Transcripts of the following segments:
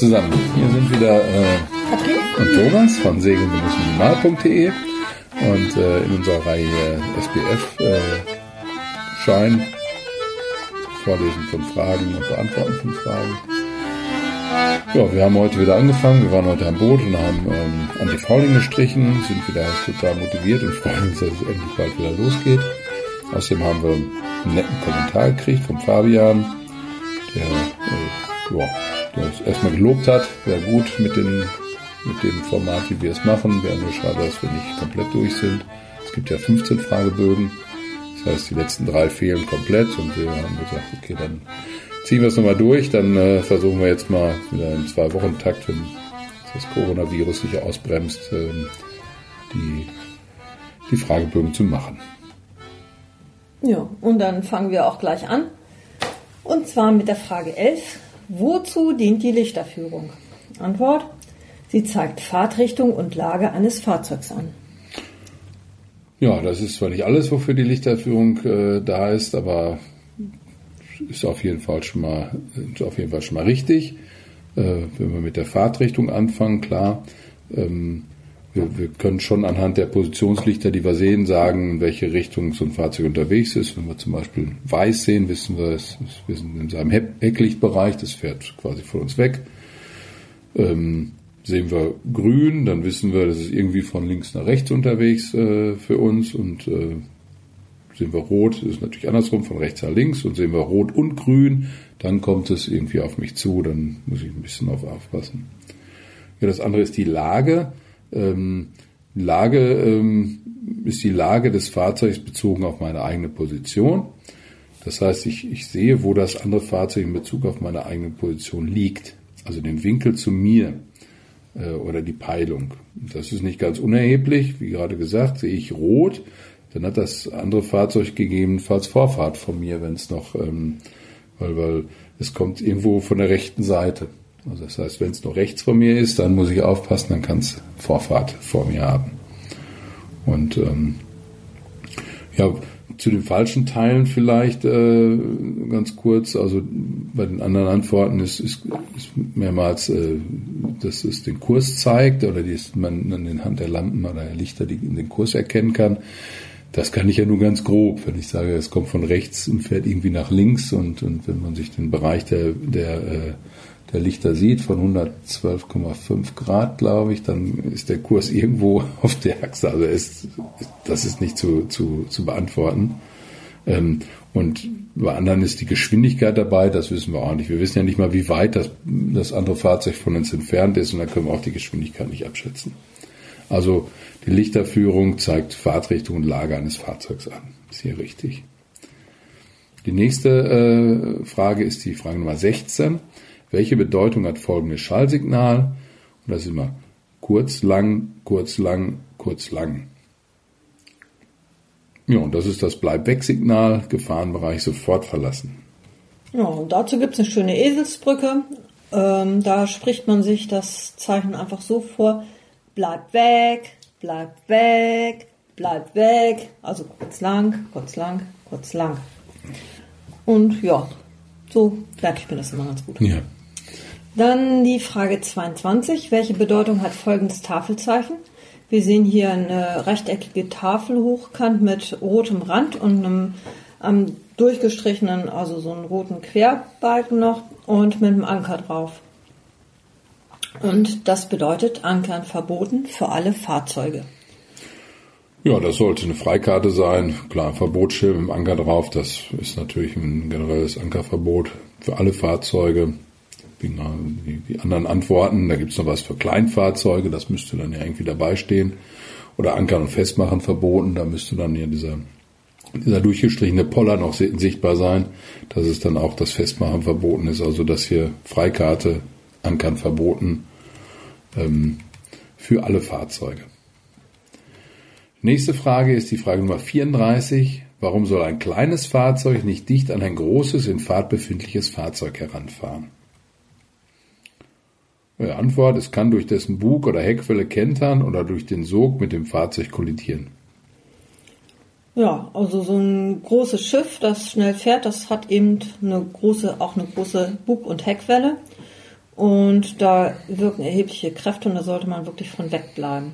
zusammen, hier sind wieder äh, und Thomas von segeln-minimal.de und äh, in unserer Reihe SBF äh, Schein Vorlesen von Fragen und Beantworten von Fragen. Ja, wir haben heute wieder angefangen. Wir waren heute am Boot und haben ähm, Anti-Fouling gestrichen, sind wieder total motiviert und freuen uns, dass es endlich bald wieder losgeht. Außerdem haben wir einen netten Kommentar gekriegt von Fabian, erstmal gelobt hat. Wäre gut mit, den, mit dem Format, wie wir es machen. Wäre nur schade, dass wir nicht komplett durch sind. Es gibt ja 15 Fragebögen. Das heißt, die letzten drei fehlen komplett und wir haben gesagt, okay, dann ziehen wir es nochmal durch. Dann äh, versuchen wir jetzt mal wieder in zwei Wochen Takt, wenn das Coronavirus sich ausbremst, äh, die, die Fragebögen zu machen. Ja, und dann fangen wir auch gleich an. Und zwar mit der Frage 11. Wozu dient die Lichterführung? Antwort. Sie zeigt Fahrtrichtung und Lage eines Fahrzeugs an. Ja, das ist zwar nicht alles, wofür die Lichterführung äh, da ist, aber ist auf jeden Fall schon mal, auf jeden Fall schon mal richtig. Äh, wenn wir mit der Fahrtrichtung anfangen, klar, ähm, wir, wir, können schon anhand der Positionslichter, die wir sehen, sagen, in welche Richtung so ein Fahrzeug unterwegs ist. Wenn wir zum Beispiel weiß sehen, wissen wir, es, wir sind in seinem Hecklichtbereich, das fährt quasi von uns weg. Ähm, sehen wir grün, dann wissen wir, das ist irgendwie von links nach rechts unterwegs äh, für uns und äh, sehen wir rot, das ist natürlich andersrum, von rechts nach links und sehen wir rot und grün, dann kommt es irgendwie auf mich zu, dann muss ich ein bisschen auf aufpassen. Ja, das andere ist die Lage. Ähm, Lage ähm, ist die Lage des Fahrzeugs bezogen auf meine eigene Position. Das heißt, ich, ich sehe, wo das andere Fahrzeug in Bezug auf meine eigene Position liegt. Also den Winkel zu mir äh, oder die Peilung. Das ist nicht ganz unerheblich. Wie gerade gesagt, sehe ich rot, dann hat das andere Fahrzeug gegebenenfalls Vorfahrt von mir, wenn es noch, ähm, weil, weil es kommt irgendwo von der rechten Seite. Also das heißt, wenn es noch rechts von mir ist, dann muss ich aufpassen, dann kann es Vorfahrt vor mir haben. Und ähm, ja, zu den falschen Teilen vielleicht äh, ganz kurz. Also bei den anderen Antworten ist, ist, ist mehrmals, äh, dass es den Kurs zeigt oder die man an den Hand der Lampen oder der Lichter die, den Kurs erkennen kann. Das kann ich ja nur ganz grob, wenn ich sage, es kommt von rechts und fährt irgendwie nach links und, und wenn man sich den Bereich der, der äh, der Lichter sieht, von 112,5 Grad, glaube ich, dann ist der Kurs irgendwo auf der Achse. Also ist, das ist nicht zu, zu, zu beantworten. Ähm, und bei anderen ist die Geschwindigkeit dabei, das wissen wir auch nicht. Wir wissen ja nicht mal, wie weit das, das andere Fahrzeug von uns entfernt ist und dann können wir auch die Geschwindigkeit nicht abschätzen. Also die Lichterführung zeigt Fahrtrichtung und Lage eines Fahrzeugs an. Ist hier richtig. Die nächste äh, Frage ist die Frage Nummer 16 welche Bedeutung hat folgendes Schallsignal? Und das ist immer kurz, lang, kurz, lang, kurz, lang. Ja, und das ist das Bleib-Weg-Signal, Gefahrenbereich sofort verlassen. Ja, und dazu gibt es eine schöne Eselsbrücke. Ähm, da spricht man sich das Zeichen einfach so vor, bleib weg, bleib weg, bleib weg. Also kurz lang, kurz lang, kurz lang. Und ja, so merke ich mir das immer ganz gut. Ja. Dann die Frage 22. Welche Bedeutung hat folgendes Tafelzeichen? Wir sehen hier eine rechteckige Tafel hochkant mit rotem Rand und einem am durchgestrichenen, also so einen roten Querbalken noch und mit einem Anker drauf. Und das bedeutet Ankern verboten für alle Fahrzeuge. Ja, das sollte eine Freikarte sein. Klar, Verbotsschirm im Anker drauf. Das ist natürlich ein generelles Ankerverbot für alle Fahrzeuge die, die anderen Antworten. Da gibt es noch was für Kleinfahrzeuge, das müsste dann ja irgendwie dabei stehen. Oder Ankern und Festmachen verboten, da müsste dann ja dieser, dieser durchgestrichene Poller noch sichtbar sein, dass es dann auch das Festmachen verboten ist. Also dass hier Freikarte, Ankern verboten ähm, für alle Fahrzeuge. Nächste Frage ist die Frage Nummer 34. Warum soll ein kleines Fahrzeug nicht dicht an ein großes, in Fahrt befindliches Fahrzeug heranfahren? Antwort, es kann durch dessen Bug oder Heckwelle kentern oder durch den Sog mit dem Fahrzeug kollidieren. Ja, also so ein großes Schiff, das schnell fährt, das hat eben eine große, auch eine große Bug- und Heckwelle. und da wirken erhebliche Kräfte und da sollte man wirklich von wegbleiben.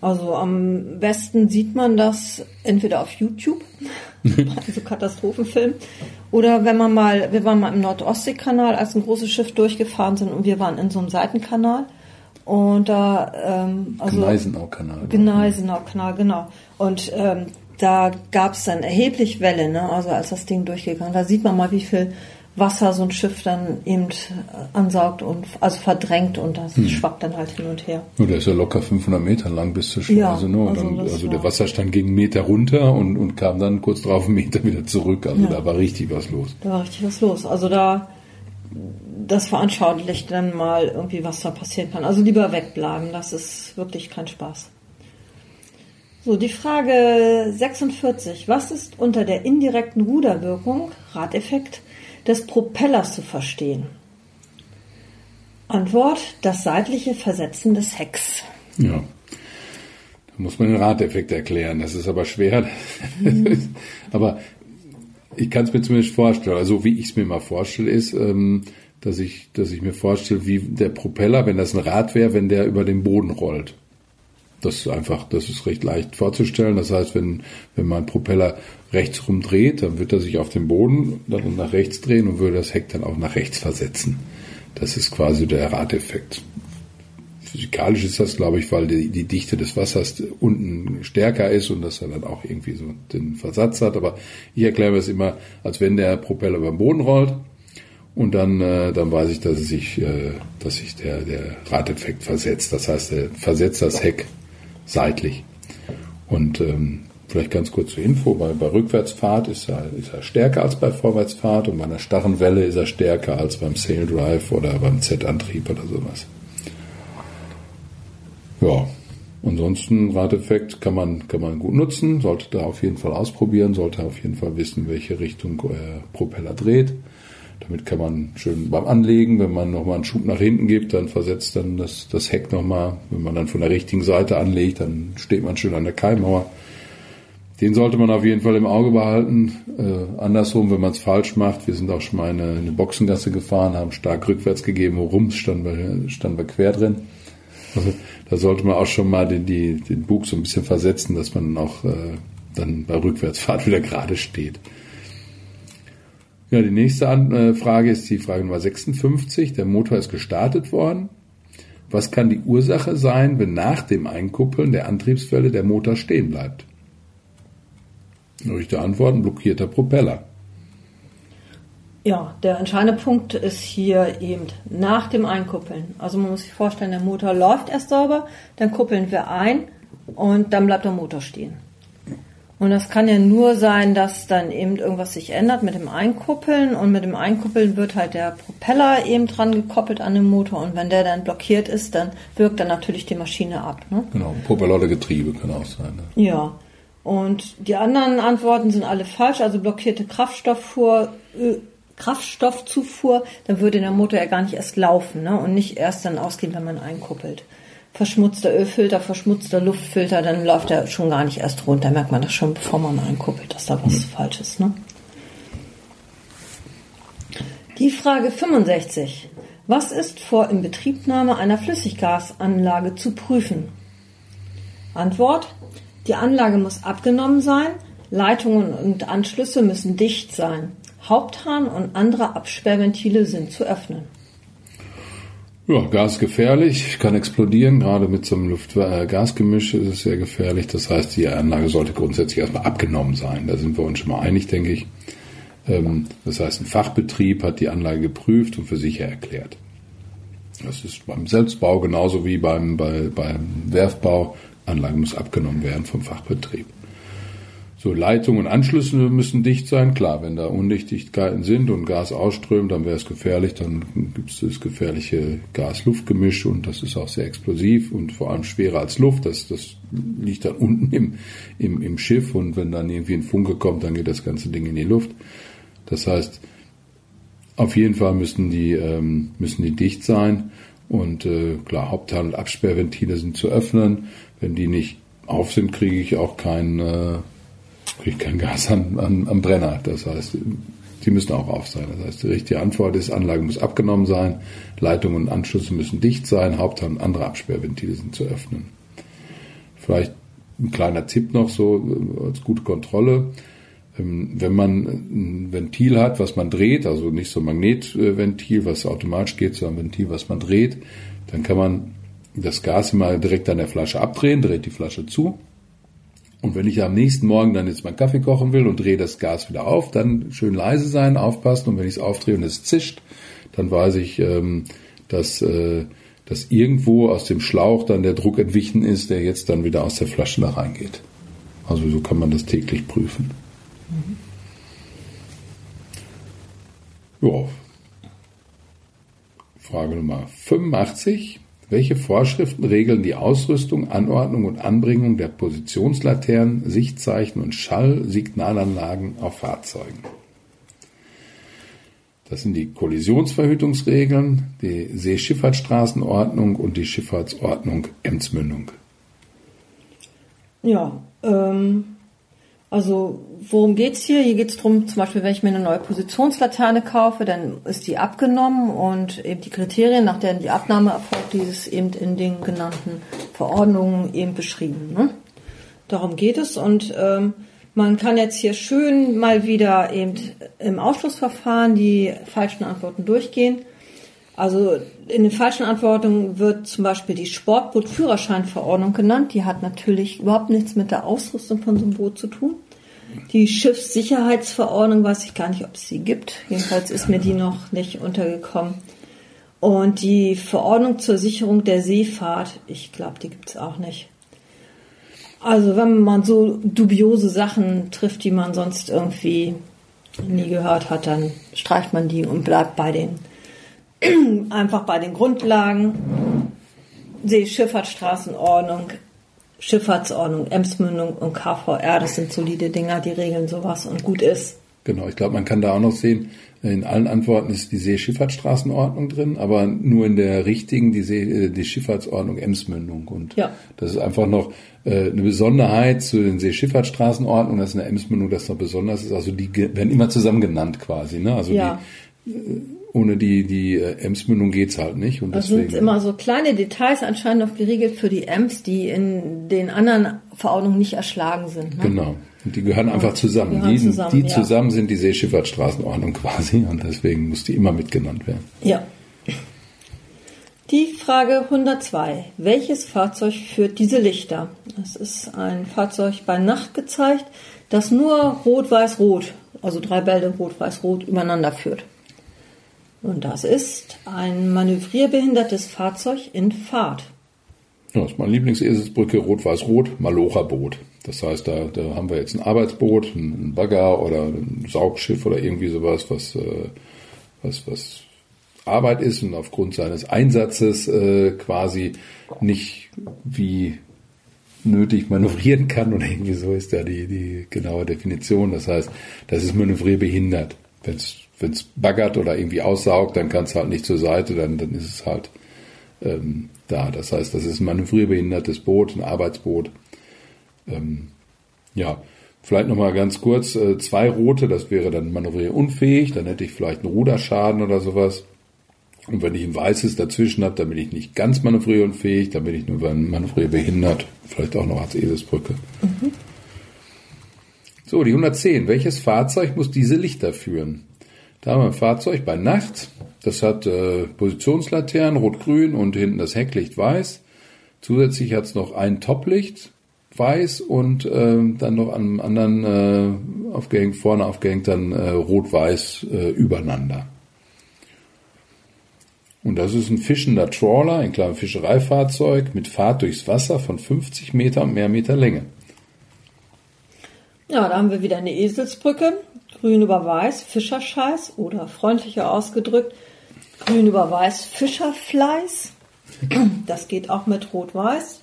Also am besten sieht man das entweder auf YouTube, also Katastrophenfilm, oder wenn man mal, wir waren mal im Nordostseekanal, als ein großes Schiff durchgefahren sind und wir waren in so einem Seitenkanal und da ähm, also Gneisenau-Kanal. Gneisenau-Kanal, genau. Und ähm, da gab es dann erheblich Welle, ne? Also als das Ding durchgegangen, da sieht man mal, wie viel Wasser so ein Schiff dann eben ansaugt und also verdrängt und das hm. schwappt dann halt hin und her. Ja, der ist ja locker 500 Meter lang bis zur Schleuse. Ja, ne? also, dann, also der Wasserstand ging einen Meter runter und, und kam dann kurz drauf einen Meter wieder zurück. Also ja. da war richtig was los. Da war richtig was los. Also da das veranschaulicht dann mal irgendwie, was da passieren kann. Also lieber wegbleiben, das ist wirklich kein Spaß. So, die Frage 46. Was ist unter der indirekten Ruderwirkung, Radeffekt, des Propellers zu verstehen? Antwort, das seitliche Versetzen des Hecks. Ja, da muss man den Radeffekt erklären. Das ist aber schwer. Mhm. aber ich kann es mir zumindest vorstellen. Also wie ich es mir mal vorstelle, ist, ähm, dass ich, dass ich mir vorstelle, wie der Propeller, wenn das ein Rad wäre, wenn der über den Boden rollt. Das ist einfach, das ist recht leicht vorzustellen. Das heißt, wenn, wenn man Propeller rechts rumdreht, dann wird er sich auf den Boden dann nach rechts drehen und würde das Heck dann auch nach rechts versetzen. Das ist quasi der Radeffekt. Physikalisch ist das, glaube ich, weil die, die Dichte des Wassers unten stärker ist und dass er dann auch irgendwie so den Versatz hat. Aber ich erkläre es immer, als wenn der Propeller den Boden rollt und dann, äh, dann weiß ich, dass es sich, äh, dass sich der, der Radeffekt versetzt. Das heißt, er versetzt das Heck seitlich. Und ähm, vielleicht ganz kurz zur Info, bei, bei Rückwärtsfahrt ist er, ist er stärker als bei Vorwärtsfahrt und bei einer starren Welle ist er stärker als beim Sail Drive oder beim Z-Antrieb oder sowas. Ja, ansonsten Radeffekt kann man, kann man gut nutzen, sollte da auf jeden Fall ausprobieren, sollte auf jeden Fall wissen, welche Richtung äh, Propeller dreht. Damit kann man schön beim Anlegen, wenn man nochmal einen Schub nach hinten gibt, dann versetzt dann das, das Heck nochmal. Wenn man dann von der richtigen Seite anlegt, dann steht man schön an der Keimauer. Den sollte man auf jeden Fall im Auge behalten. Äh, andersrum, wenn man es falsch macht, wir sind auch schon mal in eine, eine Boxengasse gefahren, haben stark rückwärts gegeben, rums standen wir, standen wir quer drin. Also da sollte man auch schon mal den, die, den Bug so ein bisschen versetzen, dass man auch äh, dann bei Rückwärtsfahrt wieder gerade steht. Ja, die nächste äh, Frage ist die Frage Nummer 56. Der Motor ist gestartet worden. Was kann die Ursache sein, wenn nach dem Einkuppeln der Antriebswelle der Motor stehen bleibt? Richtige Antwort, ein blockierter Propeller. Ja, der entscheidende Punkt ist hier eben nach dem Einkuppeln. Also man muss sich vorstellen, der Motor läuft erst sauber, dann kuppeln wir ein und dann bleibt der Motor stehen. Und das kann ja nur sein, dass dann eben irgendwas sich ändert mit dem Einkuppeln und mit dem Einkuppeln wird halt der Propeller eben dran gekoppelt an den Motor und wenn der dann blockiert ist, dann wirkt dann natürlich die Maschine ab. Ne? Genau, Propeller oder Getriebe kann auch sein. Ne? Ja. Und die anderen Antworten sind alle falsch, also blockierte Kraftstofffuhr, Kraftstoffzufuhr, dann würde der Motor ja gar nicht erst laufen ne? und nicht erst dann ausgehen, wenn man einkuppelt verschmutzter Ölfilter, verschmutzter Luftfilter, dann läuft er schon gar nicht erst runter. Merkt man das schon, bevor man einkuppelt, dass da was mhm. falsch ist. Ne? Die Frage 65. Was ist vor Inbetriebnahme einer Flüssiggasanlage zu prüfen? Antwort. Die Anlage muss abgenommen sein, Leitungen und Anschlüsse müssen dicht sein. Haupthahn und andere Absperrventile sind zu öffnen. Ja, Gas gefährlich, kann explodieren. Gerade mit so einem Luft-Gas-Gemisch ist es sehr gefährlich. Das heißt, die Anlage sollte grundsätzlich erstmal abgenommen sein. Da sind wir uns schon mal einig, denke ich. Ähm, das heißt, ein Fachbetrieb hat die Anlage geprüft und für sicher erklärt. Das ist beim Selbstbau genauso wie beim, bei, beim Werfbau. Anlage muss abgenommen werden vom Fachbetrieb. So, Leitungen und Anschlüsse müssen dicht sein. Klar, wenn da Undichtigkeiten sind und Gas ausströmt, dann wäre es gefährlich. Dann gibt es das gefährliche Gas-Luft-Gemisch und das ist auch sehr explosiv und vor allem schwerer als Luft. Das, das liegt dann unten im, im, im Schiff und wenn dann irgendwie ein Funke kommt, dann geht das ganze Ding in die Luft. Das heißt, auf jeden Fall müssen die, ähm, müssen die dicht sein und äh, klar, Hauptteil- und Absperrventile sind zu öffnen. Wenn die nicht auf sind, kriege ich auch kein äh, kriege kein Gas an, an, am Brenner. Das heißt, Die müssen auch auf sein. Das heißt, die richtige Antwort ist, Anlage muss abgenommen sein, Leitungen und Anschlüsse müssen dicht sein, Haupt- und andere Absperrventile sind zu öffnen. Vielleicht ein kleiner Tipp noch so äh, als gute Kontrolle. Ähm, wenn man ein Ventil hat, was man dreht, also nicht so ein Magnetventil, was automatisch geht, sondern ein Ventil, was man dreht, dann kann man das Gas immer direkt an der Flasche abdrehen, dreht die Flasche zu. Und wenn ich am nächsten Morgen dann jetzt meinen Kaffee kochen will und drehe das Gas wieder auf, dann schön leise sein, aufpassen. Und wenn ich es aufdrehe und es zischt, dann weiß ich, ähm, dass, äh, dass irgendwo aus dem Schlauch dann der Druck entwichen ist, der jetzt dann wieder aus der Flasche da reingeht. Also so kann man das täglich prüfen. Mhm. Ja. Frage Nummer 85. Welche Vorschriften regeln die Ausrüstung, Anordnung und Anbringung der Positionslaternen, Sichtzeichen und Schallsignalanlagen auf Fahrzeugen? Das sind die Kollisionsverhütungsregeln, die Seeschifffahrtsstraßenordnung und die Schifffahrtsordnung Emsmündung. Ja, ähm, also worum geht's hier? Hier geht's drum, zum Beispiel, wenn ich mir eine neue Positionslaterne kaufe, dann ist die abgenommen und eben die Kriterien, nach denen die Abnahme erfolgt, dieses eben in den genannten Verordnungen eben beschrieben. Ne? Darum geht es und ähm, man kann jetzt hier schön mal wieder eben im Ausschlussverfahren die falschen Antworten durchgehen. Also in den falschen Antworten wird zum Beispiel die Sportbootführerscheinverordnung genannt. Die hat natürlich überhaupt nichts mit der Ausrüstung von so einem Boot zu tun. Die Schiffssicherheitsverordnung weiß ich gar nicht, ob es sie gibt. Jedenfalls ist mir die noch nicht untergekommen. Und die Verordnung zur Sicherung der Seefahrt, ich glaube, die gibt es auch nicht. Also wenn man so dubiose Sachen trifft, die man sonst irgendwie nie gehört hat, dann streicht man die und bleibt bei den einfach bei den Grundlagen. Seeschifffahrtsstraßenordnung, Schifffahrtsordnung, Emsmündung und KVR, das sind solide Dinger, die regeln sowas und gut ist. Genau, ich glaube, man kann da auch noch sehen, in allen Antworten ist die Seeschifffahrtsstraßenordnung drin, aber nur in der richtigen die, See, äh, die Schifffahrtsordnung Emsmündung. Und ja. das ist einfach noch äh, eine Besonderheit zu den Seeschifffahrtsstraßenordnungen, dass in der Emsmündung das noch besonders ist. Also die werden immer zusammen genannt quasi. Ne? Also ja. die, äh, ohne die, die Ems-Mündung geht's halt nicht. Und das deswegen, sind immer so kleine Details anscheinend noch geregelt für die Ems, die in den anderen Verordnungen nicht erschlagen sind. Ne? Genau. Die gehören einfach zusammen. Gehören die, zusammen, die ja. zusammen sind die Seeschifffahrtsstraßenordnung quasi und deswegen muss die immer mitgenannt werden. Ja. Die Frage 102. Welches Fahrzeug führt diese Lichter? Das ist ein Fahrzeug bei Nacht gezeigt, das nur Rot-Weiß-Rot, also drei Bälle Rot-Weiß-Rot übereinander führt. Und das ist ein manövrierbehindertes Fahrzeug in Fahrt. Ja, das ist meine Lieblingseselsbrücke, Rot-Weiß-Rot, Malocha-Boot. Das heißt, da, da haben wir jetzt ein Arbeitsboot, ein Bagger oder ein Saugschiff oder irgendwie sowas, was, äh, was, was Arbeit ist und aufgrund seines Einsatzes äh, quasi nicht wie nötig manövrieren kann oder irgendwie so ist da die, die genaue Definition. Das heißt, das ist manövrierbehindert. Wenn es baggert oder irgendwie aussaugt, dann kann es halt nicht zur Seite, dann, dann ist es halt ähm, da. Das heißt, das ist ein manövrierbehindertes Boot, ein Arbeitsboot. Ähm, ja, vielleicht nochmal ganz kurz, äh, zwei rote, das wäre dann manövrierunfähig, dann hätte ich vielleicht einen Ruderschaden oder sowas. Und wenn ich ein weißes dazwischen habe, dann bin ich nicht ganz manövrierunfähig, dann bin ich nur manövrierbehindert, vielleicht auch noch als Eselsbrücke. Mhm. So, die 110. Welches Fahrzeug muss diese Lichter führen? Da haben wir ein Fahrzeug bei Nacht. Das hat äh, Positionslaternen, rot-grün und hinten das Hecklicht weiß. Zusätzlich hat es noch ein Toplicht, weiß und äh, dann noch am anderen äh, aufgehängt, vorne aufgehängt dann äh, rot-weiß äh, übereinander. Und das ist ein fischender Trawler, ein kleines Fischereifahrzeug mit Fahrt durchs Wasser von 50 Meter und mehr Meter Länge. Ja, da haben wir wieder eine Eselsbrücke. Grün über Weiß, Fischerscheiß oder freundlicher ausgedrückt, Grün über Weiß, Fischerfleiß. Das geht auch mit Rot-Weiß.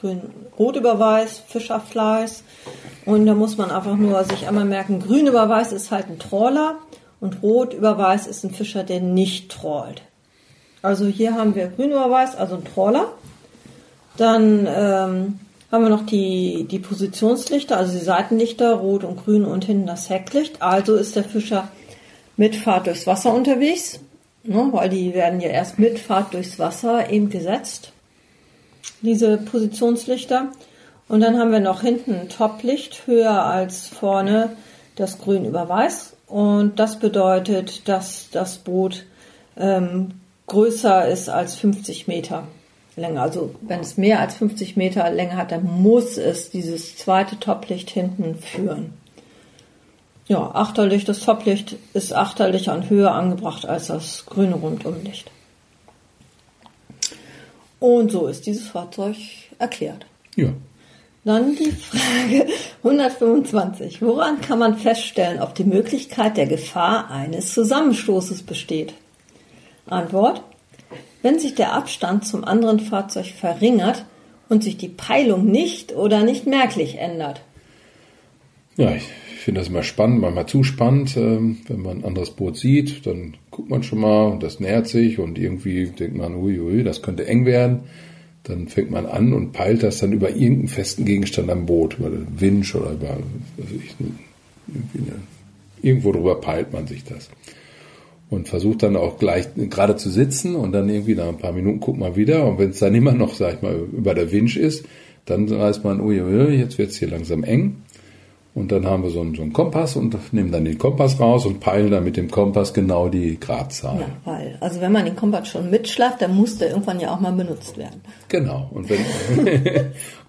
Grün, Rot über Weiß, Fischerfleiß. Und da muss man einfach nur sich einmal merken, Grün über Weiß ist halt ein Trawler und Rot über Weiß ist ein Fischer, der nicht trawlt. Also hier haben wir Grün über Weiß, also ein Trawler. Dann ähm, haben wir noch die, die Positionslichter, also die Seitenlichter, rot und grün und hinten das Hecklicht. Also ist der Fischer mit Fahrt durchs Wasser unterwegs, ne, weil die werden ja erst mit Fahrt durchs Wasser eben gesetzt, diese Positionslichter. Und dann haben wir noch hinten ein Toplicht, höher als vorne das Grün über Weiß. Und das bedeutet, dass das Boot ähm, größer ist als 50 Meter Länge. Also wenn es mehr als 50 Meter Länge hat, dann muss es dieses zweite Toplicht hinten führen. Ja, Achterlicht, das Toplicht ist achterlicher und höher angebracht als das grüne Rundumlicht. Und so ist dieses Fahrzeug erklärt. Ja. Dann die Frage 125. Woran kann man feststellen, ob die Möglichkeit der Gefahr eines Zusammenstoßes besteht? Antwort. Wenn sich der Abstand zum anderen Fahrzeug verringert und sich die Peilung nicht oder nicht merklich ändert. Ja, ich finde das immer spannend, manchmal zu spannend. Ähm, wenn man ein anderes Boot sieht, dann guckt man schon mal und das nähert sich und irgendwie denkt man, uiui, das könnte eng werden. Dann fängt man an und peilt das dann über irgendeinen festen Gegenstand am Boot, über den Winch oder über, ich, eine, irgendwo drüber peilt man sich das und versucht dann auch gleich gerade zu sitzen und dann irgendwie nach ein paar Minuten guckt man wieder und wenn es dann immer noch, sag ich mal, über der Winch ist, dann weiß man, ui, jetzt wird es hier langsam eng und dann haben wir so einen, so einen, Kompass und nehmen dann den Kompass raus und peilen dann mit dem Kompass genau die Gradzahl. Ja, weil, also wenn man den Kompass schon mitschlafft, dann muss der irgendwann ja auch mal benutzt werden. Genau. Und wenn,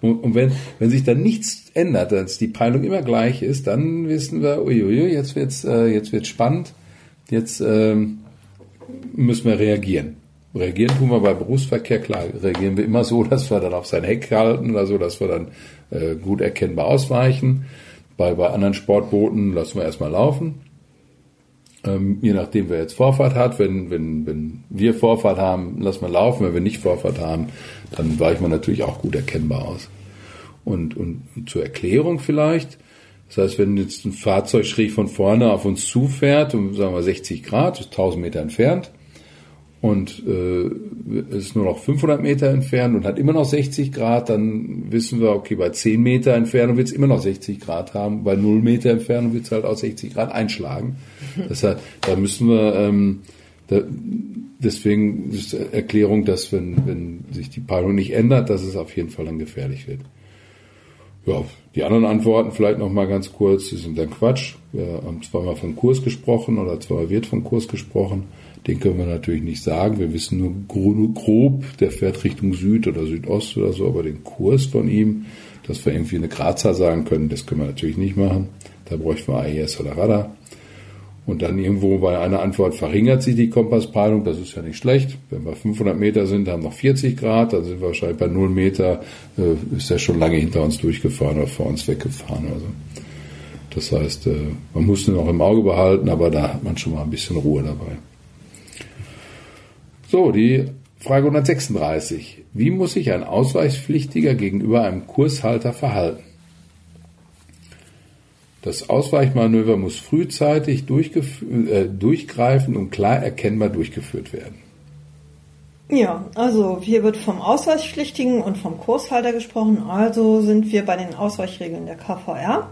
und wenn, wenn sich dann nichts ändert, dass die Peilung immer gleich ist, dann wissen wir, uiuiui, jetzt wird's, äh, jetzt wird's spannend Jetzt ähm, müssen wir reagieren. Reagieren tun wir bei Berufsverkehr, klar, reagieren wir immer so, dass wir dann auf sein Heck halten oder so, dass wir dann äh, gut erkennbar ausweichen. Bei, bei anderen Sportbooten lassen wir erstmal laufen. Ähm, je nachdem, wer jetzt Vorfahrt hat, wenn, wenn, wenn wir Vorfahrt haben, lassen wir laufen. Wenn wir nicht Vorfahrt haben, dann weichen wir natürlich auch gut erkennbar aus. Und, und, und zur Erklärung vielleicht, das heißt, wenn jetzt ein Fahrzeug schräg von vorne auf uns zufährt, um sagen wir 60 Grad, ist 1000 Meter entfernt, und äh, ist nur noch 500 Meter entfernt und hat immer noch 60 Grad, dann wissen wir, okay, bei 10 Meter Entfernung wird es immer noch 60 Grad haben, bei 0 Meter Entfernung wird es halt auch 60 Grad einschlagen. Das heißt, da müssen wir, ähm, da, deswegen ist die Erklärung, dass wenn, wenn sich die Peilung nicht ändert, dass es auf jeden Fall dann gefährlich wird. Ja, die anderen Antworten vielleicht noch mal ganz kurz, die sind dann Quatsch. Wir haben zweimal von Kurs gesprochen oder zweimal wird von Kurs gesprochen. Den können wir natürlich nicht sagen. Wir wissen nur grob, der fährt Richtung Süd oder Südost oder so, aber den Kurs von ihm, dass wir irgendwie eine Gradzahl sagen können, das können wir natürlich nicht machen. Da bräuchten wir AES oder Radar. Und dann irgendwo bei einer Antwort verringert sich die Kompasspeilung, das ist ja nicht schlecht. Wenn wir 500 Meter sind, haben wir noch 40 Grad, dann sind wir wahrscheinlich bei 0 Meter, äh, ist er schon lange hinter uns durchgefahren oder vor uns weggefahren. Also das heißt, äh, man muss nur noch im Auge behalten, aber da hat man schon mal ein bisschen Ruhe dabei. So, die Frage 136. Wie muss sich ein Ausweichpflichtiger gegenüber einem Kurshalter verhalten? Das Ausweichmanöver muss frühzeitig äh, durchgreifen und klar erkennbar durchgeführt werden. Ja, also hier wird vom Ausweichpflichtigen und vom Kurshalter gesprochen. Also sind wir bei den Ausweichregeln der KVR.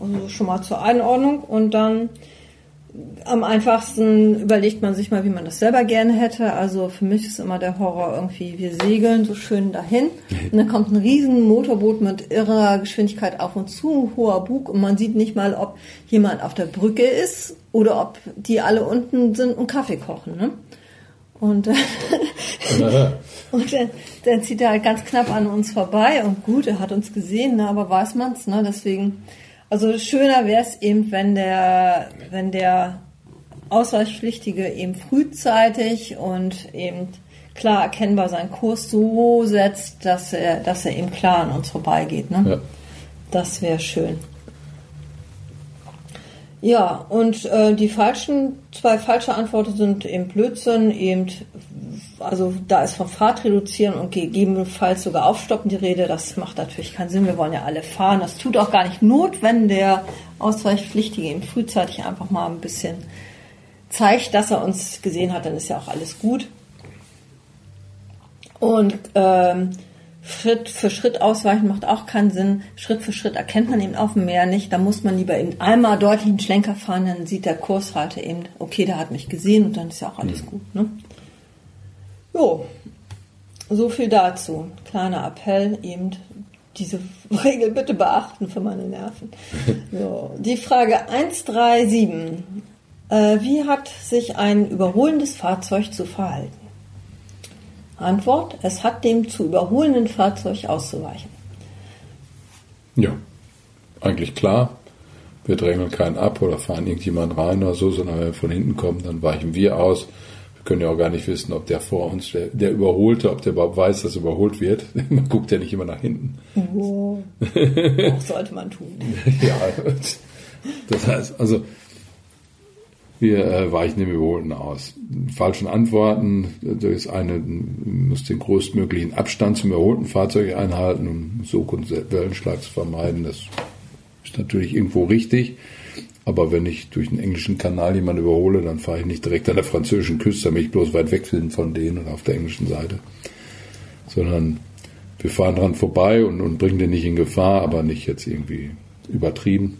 Also schon mal zur Einordnung. Und dann am einfachsten überlegt man sich mal, wie man das selber gerne hätte. Also für mich ist immer der Horror irgendwie, wir segeln so schön dahin und dann kommt ein riesen Motorboot mit irrer Geschwindigkeit auf uns zu, hoher Bug und man sieht nicht mal, ob jemand auf der Brücke ist oder ob die alle unten sind und Kaffee kochen. Ne? Und, und dann, dann, zieht er halt ganz knapp an uns vorbei und gut, er hat uns gesehen, ne, aber weiß man's, ne? Deswegen also schöner wäre es eben, wenn der, wenn der Ausweichpflichtige eben frühzeitig und eben klar erkennbar seinen Kurs so setzt, dass er, dass er eben klar an uns vorbeigeht. Ne? Ja. Das wäre schön. Ja, und äh, die falschen, zwei falsche Antworten sind eben Blödsinn, eben also da ist von Fahrt reduzieren und gegebenenfalls sogar aufstoppen die Rede. Das macht natürlich keinen Sinn. Wir wollen ja alle fahren. Das tut auch gar nicht Not, wenn der Ausweichpflichtige eben frühzeitig einfach mal ein bisschen zeigt, dass er uns gesehen hat. Dann ist ja auch alles gut. Und ähm, Schritt für Schritt ausweichen macht auch keinen Sinn. Schritt für Schritt erkennt man eben auf dem Meer nicht. Da muss man lieber eben einmal deutlich einen Schlenker fahren, dann sieht der Kursreiter eben, okay, der hat mich gesehen und dann ist ja auch alles mhm. gut. Ne? Jo, so viel dazu. Kleiner Appell, eben diese Regel bitte beachten für meine Nerven. So, die Frage 137. Äh, wie hat sich ein überholendes Fahrzeug zu verhalten? Antwort, es hat dem zu überholenden Fahrzeug auszuweichen. Ja, eigentlich klar. Wir drängeln keinen ab oder fahren irgendjemand rein oder so, sondern wenn wir von hinten kommen, dann weichen wir aus. Können ja auch gar nicht wissen, ob der vor uns, der, der Überholte, ob der überhaupt weiß, dass überholt wird. Man guckt ja nicht immer nach hinten. Oh. Auch sollte man tun. ja, das heißt, also wir äh, weichen dem Überholten aus. Falschen Antworten, das eine muss den größtmöglichen Abstand zum überholten Fahrzeug einhalten, um Sog- und Wellenschlag zu vermeiden. Das ist natürlich irgendwo richtig. Aber wenn ich durch den englischen Kanal jemanden überhole, dann fahre ich nicht direkt an der französischen Küste, damit ich bloß weit weg bin von denen und auf der englischen Seite. Sondern wir fahren dran vorbei und, und bringen den nicht in Gefahr, aber nicht jetzt irgendwie übertrieben.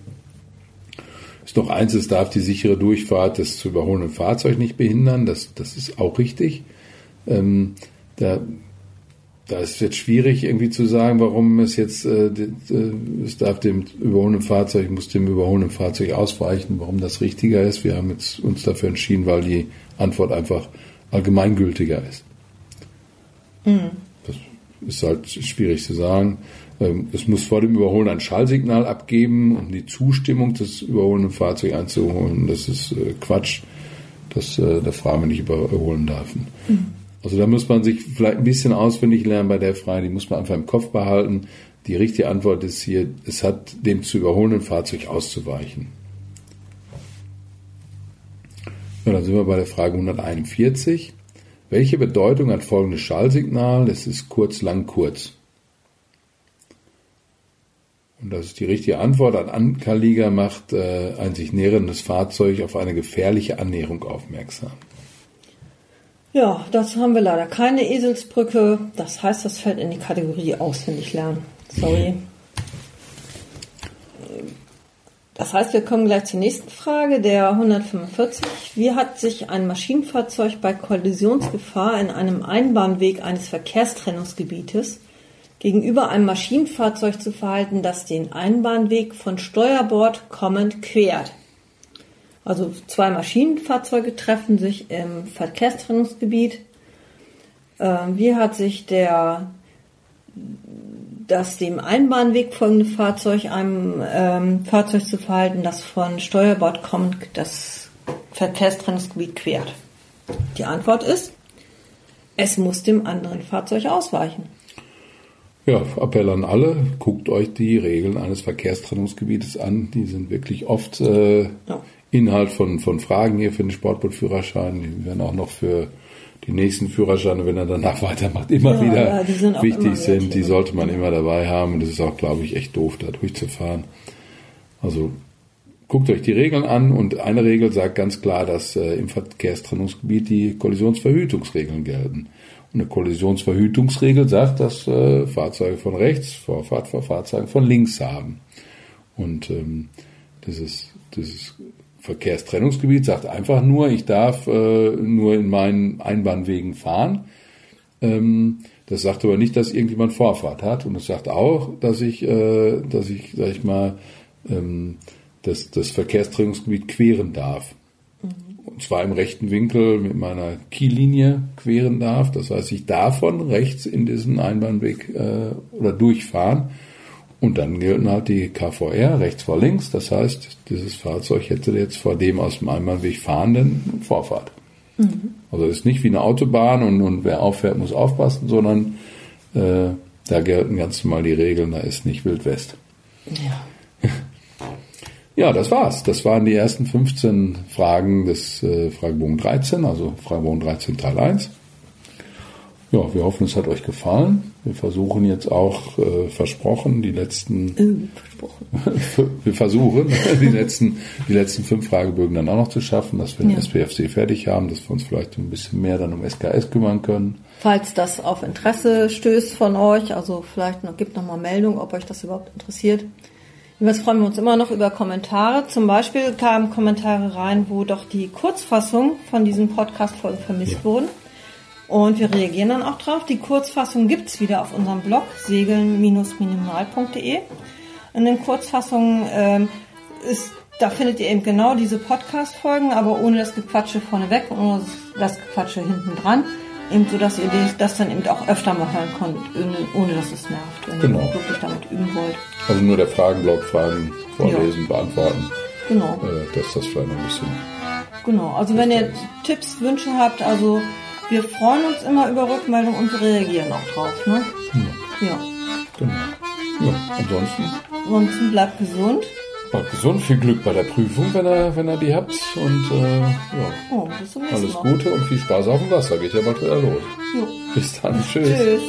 Ist noch eins, es darf die sichere Durchfahrt des zu überholenden Fahrzeugs nicht behindern. Das, das ist auch richtig. Ähm, da, da ist jetzt schwierig irgendwie zu sagen, warum es jetzt, äh, es darf dem überholenden Fahrzeug, muss dem überholenden Fahrzeug ausweichen, warum das richtiger ist. Wir haben jetzt uns dafür entschieden, weil die Antwort einfach allgemeingültiger ist. Mhm. Das ist halt schwierig zu sagen. Ähm, es muss vor dem Überholen ein Schallsignal abgeben, um die Zustimmung des überholenden Fahrzeugs einzuholen. Das ist äh, Quatsch, dass äh, der Fahrer nicht überholen darf. Mhm. Also da muss man sich vielleicht ein bisschen auswendig lernen bei der Frage, die muss man einfach im Kopf behalten. Die richtige Antwort ist hier, es hat dem zu überholenden Fahrzeug auszuweichen. Ja, dann sind wir bei der Frage 141. Welche Bedeutung hat folgendes Schallsignal? Es ist kurz, lang, kurz. Und das ist die richtige Antwort. Ein Ankerlieger macht äh, ein sich näherndes Fahrzeug auf eine gefährliche Annäherung aufmerksam. Ja, dazu haben wir leider keine Eselsbrücke. Das heißt, das fällt in die Kategorie auswendig lernen. Sorry. Das heißt, wir kommen gleich zur nächsten Frage, der 145. Wie hat sich ein Maschinenfahrzeug bei Kollisionsgefahr in einem Einbahnweg eines Verkehrstrennungsgebietes gegenüber einem Maschinenfahrzeug zu verhalten, das den Einbahnweg von Steuerbord kommend quert. Also zwei Maschinenfahrzeuge treffen sich im Verkehrstrennungsgebiet. Ähm, wie hat sich der das dem Einbahnweg folgende Fahrzeug einem ähm, Fahrzeug zu verhalten, das von Steuerbord kommend das Verkehrstrennungsgebiet quert? Die Antwort ist, es muss dem anderen Fahrzeug ausweichen. Ja, Appell an alle, guckt euch die Regeln eines Verkehrstrennungsgebietes an. Die sind wirklich oft äh, ja. Inhalt von, von Fragen hier für den Sportbootführerschein. Die werden auch noch für die nächsten Führerscheine, wenn er danach weitermacht, immer ja, wieder ja, sind wichtig immer sind. Die sollte man immer dabei haben. Und das ist auch, glaube ich, echt doof, da durchzufahren. Also guckt euch die Regeln an und eine Regel sagt ganz klar, dass äh, im Verkehrstrennungsgebiet die Kollisionsverhütungsregeln gelten eine Kollisionsverhütungsregel sagt, dass äh, Fahrzeuge von rechts Vorfahrt vor Fahrzeugen von links haben. Und ähm, dieses, dieses Verkehrstrennungsgebiet sagt einfach nur, ich darf äh, nur in meinen Einbahnwegen fahren. Ähm, das sagt aber nicht, dass irgendjemand Vorfahrt hat. Und es sagt auch, dass ich, äh, dass ich, sag ich mal, ähm, das, das Verkehrstrennungsgebiet queren darf und zwar im rechten Winkel mit meiner Kiellinie queren darf. Das heißt, ich darf von rechts in diesen Einbahnweg äh, oder durchfahren. Und dann gelten halt die KVR rechts vor links. Das heißt, dieses Fahrzeug hätte jetzt vor dem aus dem Einbahnweg fahrenden Vorfahrt. Mhm. Also ist nicht wie eine Autobahn und, und wer auffährt, muss aufpassen, sondern äh, da gelten ganz normal die Regeln, da ist nicht Wild West. Ja. Ja, das war's. Das waren die ersten 15 Fragen des äh, Fragebogen 13, also Fragebogen 13 Teil 1. Ja, wir hoffen, es hat euch gefallen. Wir versuchen jetzt auch äh, versprochen die letzten äh, versprochen. wir versuchen die letzten die letzten fünf Fragebögen dann auch noch zu schaffen, dass wir ja. den SPFC fertig haben, dass wir uns vielleicht ein bisschen mehr dann um SKS kümmern können. falls das auf Interesse stößt von euch. Also vielleicht noch, gibt noch mal Meldung, ob euch das überhaupt interessiert. Jedenfalls freuen wir uns immer noch über Kommentare. Zum Beispiel kamen Kommentare rein, wo doch die Kurzfassung von diesen Podcast-Folgen vermisst ja. wurden. Und wir reagieren dann auch drauf. Die Kurzfassung gibt's wieder auf unserem Blog segeln-minimal.de. In den Kurzfassungen ähm, ist, da findet ihr eben genau diese Podcast-Folgen, aber ohne das Gequatsche vorneweg und ohne das Gequatsche hinten dran. Eben so, dass ihr das dann eben auch öfter mal hören könnt, ohne, ohne dass es nervt, wenn genau. ihr wirklich damit üben wollt. Also nur der Fragenblock, Fragen vorlesen, ja. beantworten. Genau. Äh, dass das vielleicht noch ein bisschen. Genau, also wenn ihr Tipps, Wünsche habt, also wir freuen uns immer über Rückmeldungen und reagieren auch drauf. Ne? Ja. ja. Genau. Ja, ansonsten. Ansonsten bleibt gesund. Bleibt gesund, viel Glück bei der Prüfung, wenn ihr, wenn ihr die habt. Und äh, ja. Oh, alles Gute und viel Spaß auf dem Wasser. Geht ja bald wieder los. Jo. Bis dann. Tschüss. Tschüss.